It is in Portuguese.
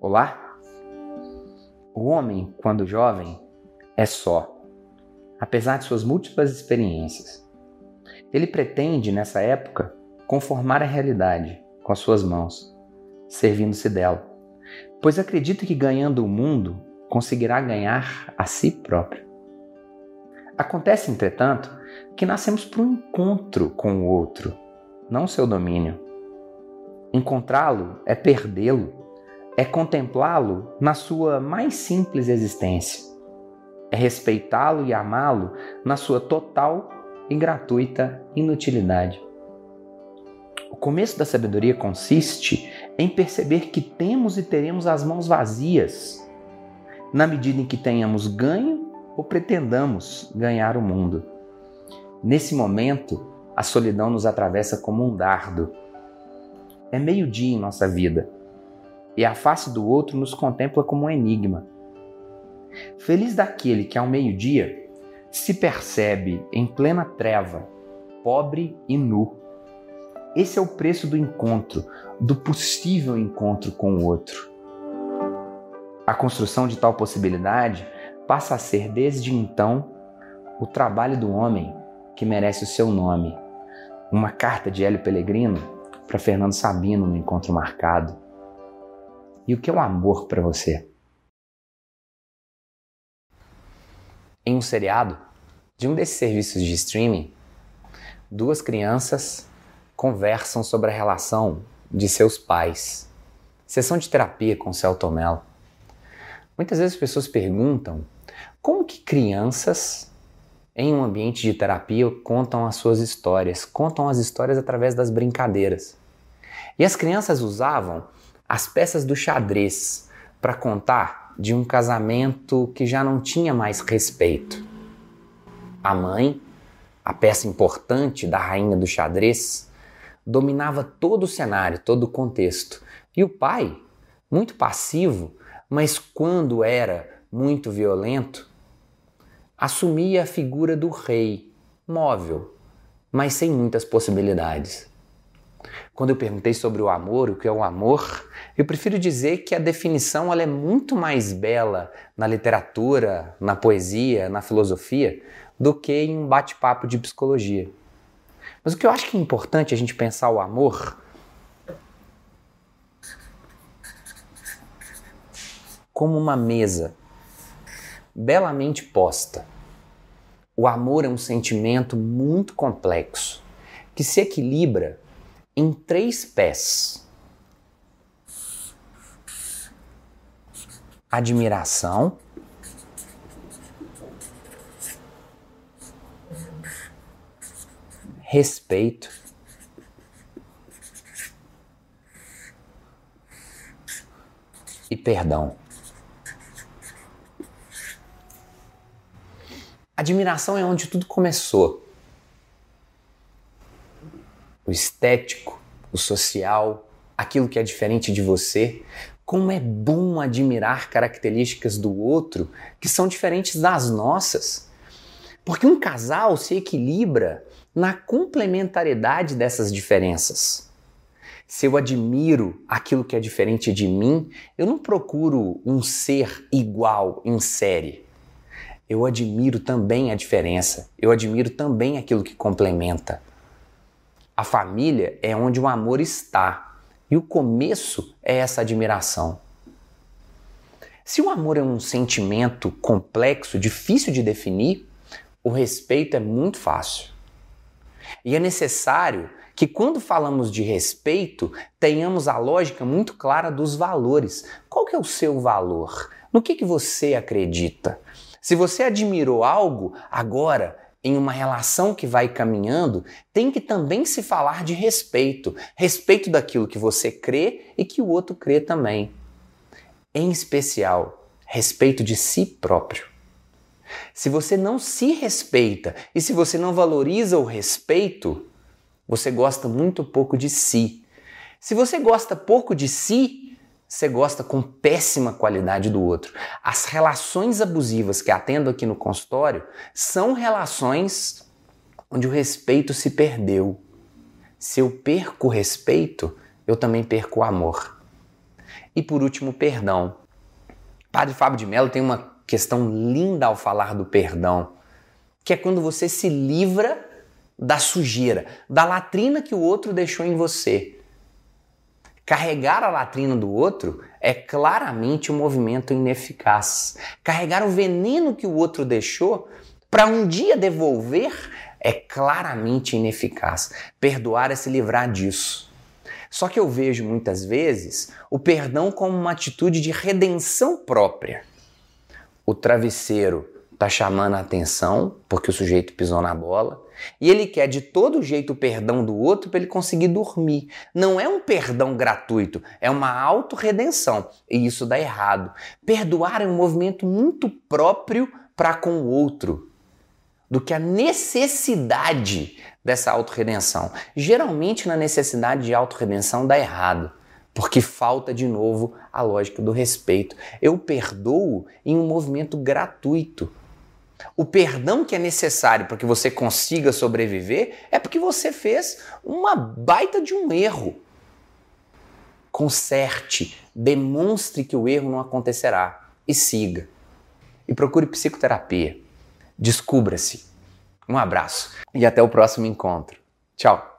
Olá? O homem, quando jovem, é só, apesar de suas múltiplas experiências. Ele pretende, nessa época, conformar a realidade com as suas mãos, servindo-se dela, pois acredita que ganhando o mundo conseguirá ganhar a si próprio. Acontece, entretanto, que nascemos por um encontro com o outro, não seu domínio. Encontrá-lo é perdê-lo é contemplá-lo na sua mais simples existência, é respeitá-lo e amá-lo na sua total e gratuita inutilidade. O começo da sabedoria consiste em perceber que temos e teremos as mãos vazias, na medida em que tenhamos ganho ou pretendamos ganhar o mundo. Nesse momento, a solidão nos atravessa como um dardo. É meio-dia em nossa vida e a face do outro nos contempla como um enigma. Feliz daquele que ao meio-dia se percebe em plena treva, pobre e nu. Esse é o preço do encontro, do possível encontro com o outro. A construção de tal possibilidade passa a ser desde então o trabalho do homem que merece o seu nome. Uma carta de Hélio Pellegrino para Fernando Sabino no encontro marcado. E o que é o amor para você? Em um seriado de um desses serviços de streaming, duas crianças conversam sobre a relação de seus pais. Sessão de terapia com Celto Mello. Muitas vezes as pessoas perguntam como que crianças em um ambiente de terapia contam as suas histórias, contam as histórias através das brincadeiras. E as crianças usavam as peças do xadrez para contar de um casamento que já não tinha mais respeito. A mãe, a peça importante da rainha do xadrez, dominava todo o cenário, todo o contexto. E o pai, muito passivo, mas quando era muito violento, assumia a figura do rei, móvel, mas sem muitas possibilidades. Quando eu perguntei sobre o amor, o que é o amor, eu prefiro dizer que a definição ela é muito mais bela na literatura, na poesia, na filosofia, do que em um bate-papo de psicologia. Mas o que eu acho que é importante a gente pensar o amor como uma mesa belamente posta. O amor é um sentimento muito complexo que se equilibra em três pés: admiração, respeito, e perdão. Admiração é onde tudo começou o estético, o social, aquilo que é diferente de você. Como é bom admirar características do outro que são diferentes das nossas. Porque um casal se equilibra na complementariedade dessas diferenças. Se eu admiro aquilo que é diferente de mim, eu não procuro um ser igual em série. Eu admiro também a diferença, eu admiro também aquilo que complementa. A família é onde o amor está e o começo é essa admiração. Se o amor é um sentimento complexo, difícil de definir, o respeito é muito fácil. E é necessário que quando falamos de respeito, tenhamos a lógica muito clara dos valores. Qual que é o seu valor? No que, que você acredita? Se você admirou algo, agora em uma relação que vai caminhando, tem que também se falar de respeito. Respeito daquilo que você crê e que o outro crê também. Em especial, respeito de si próprio. Se você não se respeita e se você não valoriza o respeito, você gosta muito pouco de si. Se você gosta pouco de si, você gosta com péssima qualidade do outro. As relações abusivas que atendo aqui no consultório são relações onde o respeito se perdeu. Se eu perco o respeito, eu também perco o amor. E por último, perdão. Padre Fábio de Mello tem uma questão linda ao falar do perdão, que é quando você se livra da sujeira, da latrina que o outro deixou em você. Carregar a latrina do outro é claramente um movimento ineficaz. Carregar o veneno que o outro deixou para um dia devolver é claramente ineficaz. Perdoar é se livrar disso. Só que eu vejo muitas vezes o perdão como uma atitude de redenção própria. O travesseiro está chamando a atenção porque o sujeito pisou na bola e ele quer de todo jeito o perdão do outro para ele conseguir dormir. Não é um perdão gratuito, é uma autorredenção e isso dá errado. Perdoar é um movimento muito próprio para com o outro do que a necessidade dessa autorredenção. Geralmente, na necessidade de autorredenção dá errado, porque falta de novo a lógica do respeito. Eu perdoo em um movimento gratuito. O perdão que é necessário para que você consiga sobreviver é porque você fez uma baita de um erro. Conserte, demonstre que o erro não acontecerá e siga. E procure psicoterapia. Descubra-se. Um abraço e até o próximo encontro. Tchau!